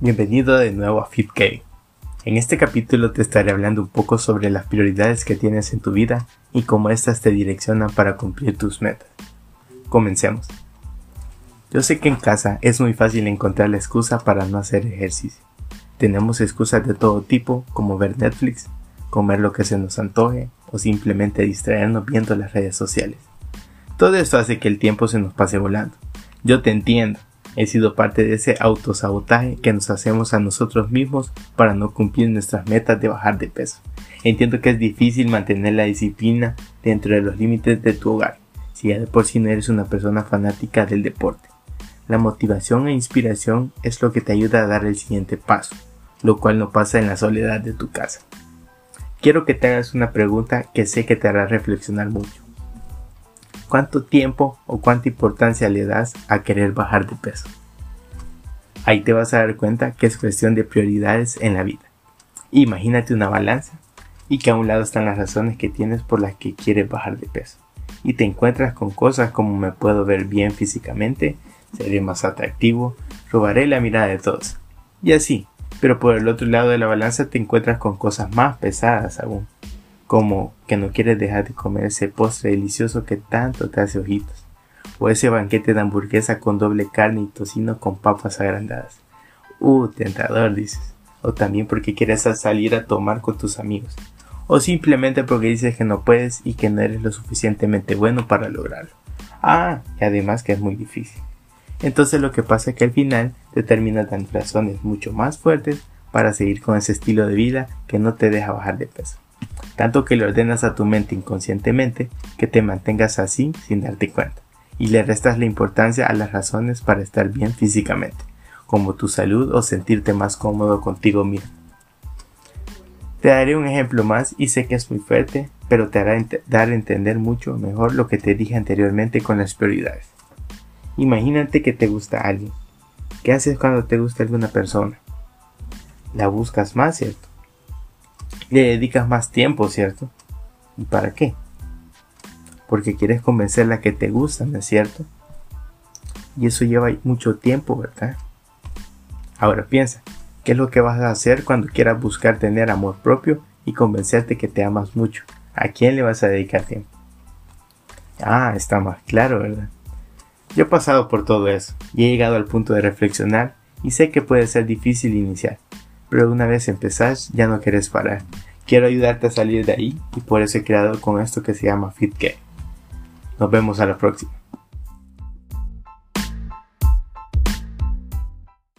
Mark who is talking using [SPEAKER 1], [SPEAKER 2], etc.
[SPEAKER 1] Bienvenido de nuevo a FitK. En este capítulo te estaré hablando un poco sobre las prioridades que tienes en tu vida y cómo éstas te direccionan para cumplir tus metas. Comencemos. Yo sé que en casa es muy fácil encontrar la excusa para no hacer ejercicio. Tenemos excusas de todo tipo, como ver Netflix, comer lo que se nos antoje o simplemente distraernos viendo las redes sociales. Todo esto hace que el tiempo se nos pase volando. Yo te entiendo, he sido parte de ese autosabotaje que nos hacemos a nosotros mismos para no cumplir nuestras metas de bajar de peso. Entiendo que es difícil mantener la disciplina dentro de los límites de tu hogar, si ya de por sí no eres una persona fanática del deporte. La motivación e inspiración es lo que te ayuda a dar el siguiente paso, lo cual no pasa en la soledad de tu casa. Quiero que te hagas una pregunta que sé que te hará reflexionar mucho. ¿Cuánto tiempo o cuánta importancia le das a querer bajar de peso? Ahí te vas a dar cuenta que es cuestión de prioridades en la vida. Imagínate una balanza y que a un lado están las razones que tienes por las que quieres bajar de peso. Y te encuentras con cosas como me puedo ver bien físicamente, seré más atractivo, robaré la mirada de todos. Y así, pero por el otro lado de la balanza te encuentras con cosas más pesadas aún como que no quieres dejar de comer ese postre delicioso que tanto te hace ojitos, o ese banquete de hamburguesa con doble carne y tocino con papas agrandadas. Uh, tentador, dices. O también porque quieres salir a tomar con tus amigos. O simplemente porque dices que no puedes y que no eres lo suficientemente bueno para lograrlo. Ah, y además que es muy difícil. Entonces lo que pasa es que al final te terminas dando razones mucho más fuertes para seguir con ese estilo de vida que no te deja bajar de peso tanto que le ordenas a tu mente inconscientemente que te mantengas así sin darte cuenta, y le restas la importancia a las razones para estar bien físicamente, como tu salud o sentirte más cómodo contigo mismo. Te daré un ejemplo más y sé que es muy fuerte, pero te hará dar a entender mucho mejor lo que te dije anteriormente con las prioridades. Imagínate que te gusta alguien. ¿Qué haces cuando te gusta alguna persona? La buscas más, ¿cierto? Le dedicas más tiempo, ¿cierto? ¿Y para qué? Porque quieres convencerla que te gusta, ¿no es cierto? Y eso lleva mucho tiempo, ¿verdad? Ahora piensa, ¿qué es lo que vas a hacer cuando quieras buscar tener amor propio y convencerte que te amas mucho? ¿A quién le vas a dedicar tiempo? Ah, está más claro, ¿verdad? Yo he pasado por todo eso y he llegado al punto de reflexionar y sé que puede ser difícil iniciar, pero una vez empezás ya no quieres parar. Quiero ayudarte a salir de ahí y por eso he creado con esto que se llama FitGay. Nos vemos a la próxima.